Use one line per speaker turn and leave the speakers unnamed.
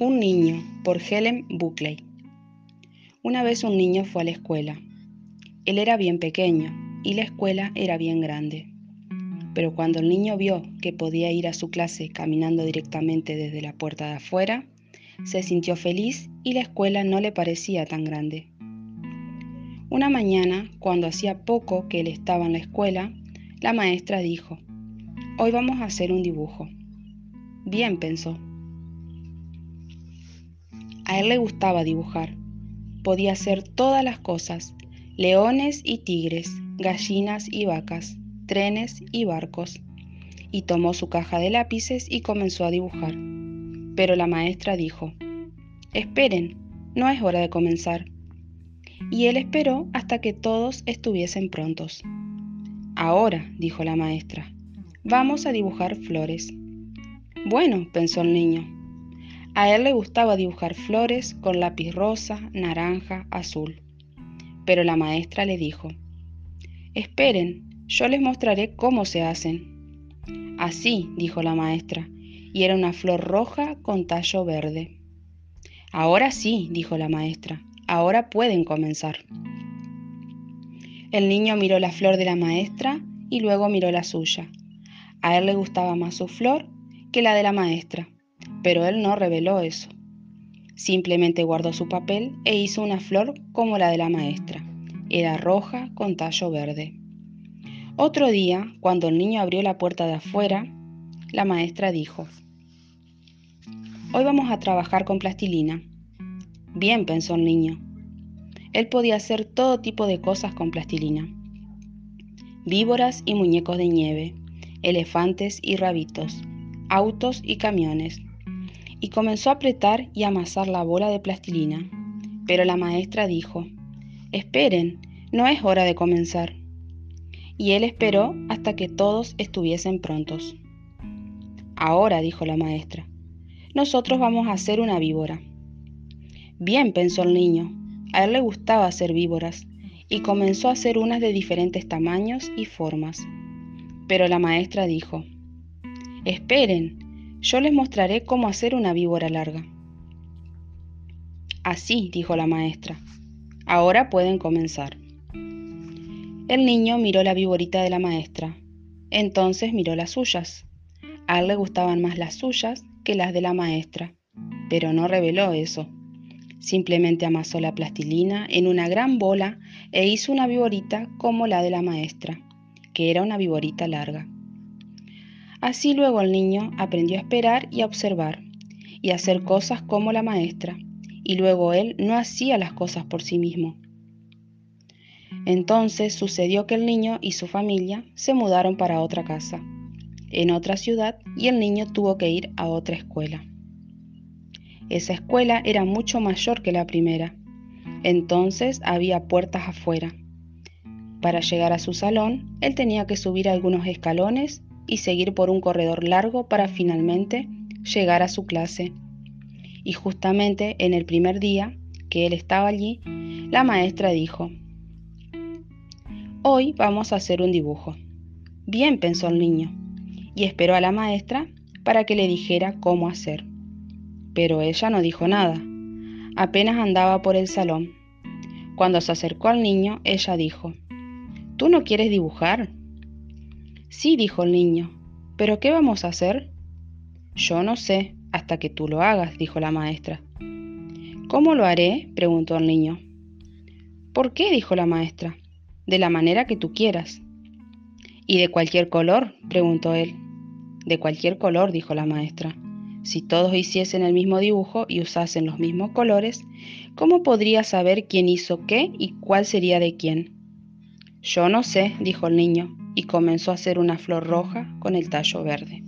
Un niño, por Helen Buckley. Una vez un niño fue a la escuela. Él era bien pequeño y la escuela era bien grande. Pero cuando el niño vio que podía ir a su clase caminando directamente desde la puerta de afuera, se sintió feliz y la escuela no le parecía tan grande. Una mañana, cuando hacía poco que él estaba en la escuela, la maestra dijo, Hoy vamos a hacer un dibujo. Bien, pensó. A él le gustaba dibujar. Podía hacer todas las cosas, leones y tigres, gallinas y vacas, trenes y barcos. Y tomó su caja de lápices y comenzó a dibujar. Pero la maestra dijo, Esperen, no es hora de comenzar. Y él esperó hasta que todos estuviesen prontos. Ahora, dijo la maestra, Vamos a dibujar flores. Bueno, pensó el niño. A él le gustaba dibujar flores con lápiz rosa, naranja, azul. Pero la maestra le dijo, Esperen, yo les mostraré cómo se hacen. Así, dijo la maestra, y era una flor roja con tallo verde. Ahora sí, dijo la maestra, ahora pueden comenzar. El niño miró la flor de la maestra y luego miró la suya. A él le gustaba más su flor que la de la maestra, pero él no reveló eso. Simplemente guardó su papel e hizo una flor como la de la maestra. Era roja con tallo verde. Otro día, cuando el niño abrió la puerta de afuera, la maestra dijo, Hoy vamos a trabajar con plastilina. Bien, pensó el niño. Él podía hacer todo tipo de cosas con plastilina. Víboras y muñecos de nieve, elefantes y rabitos, autos y camiones. Y comenzó a apretar y amasar la bola de plastilina. Pero la maestra dijo, Esperen, no es hora de comenzar. Y él esperó hasta que todos estuviesen prontos. Ahora, dijo la maestra, nosotros vamos a hacer una víbora. Bien, pensó el niño, a él le gustaba hacer víboras, y comenzó a hacer unas de diferentes tamaños y formas. Pero la maestra dijo, Esperen, yo les mostraré cómo hacer una víbora larga. Así, dijo la maestra. Ahora pueden comenzar. El niño miró la víborita de la maestra. Entonces miró las suyas. A él le gustaban más las suyas que las de la maestra, pero no reveló eso. Simplemente amasó la plastilina en una gran bola e hizo una víborita como la de la maestra que era una viborita larga. Así luego el niño aprendió a esperar y a observar, y a hacer cosas como la maestra, y luego él no hacía las cosas por sí mismo. Entonces sucedió que el niño y su familia se mudaron para otra casa, en otra ciudad, y el niño tuvo que ir a otra escuela. Esa escuela era mucho mayor que la primera, entonces había puertas afuera para llegar a su salón, él tenía que subir algunos escalones y seguir por un corredor largo para finalmente llegar a su clase. Y justamente en el primer día que él estaba allí, la maestra dijo, Hoy vamos a hacer un dibujo. Bien, pensó el niño, y esperó a la maestra para que le dijera cómo hacer. Pero ella no dijo nada. Apenas andaba por el salón. Cuando se acercó al niño, ella dijo, ¿Tú no quieres dibujar? Sí, dijo el niño. ¿Pero qué vamos a hacer? Yo no sé, hasta que tú lo hagas, dijo la maestra. ¿Cómo lo haré? preguntó el niño. ¿Por qué? dijo la maestra. De la manera que tú quieras. ¿Y de cualquier color? preguntó él. De cualquier color, dijo la maestra. Si todos hiciesen el mismo dibujo y usasen los mismos colores, ¿cómo podría saber quién hizo qué y cuál sería de quién? Yo no sé, dijo el niño, y comenzó a hacer una flor roja con el tallo verde.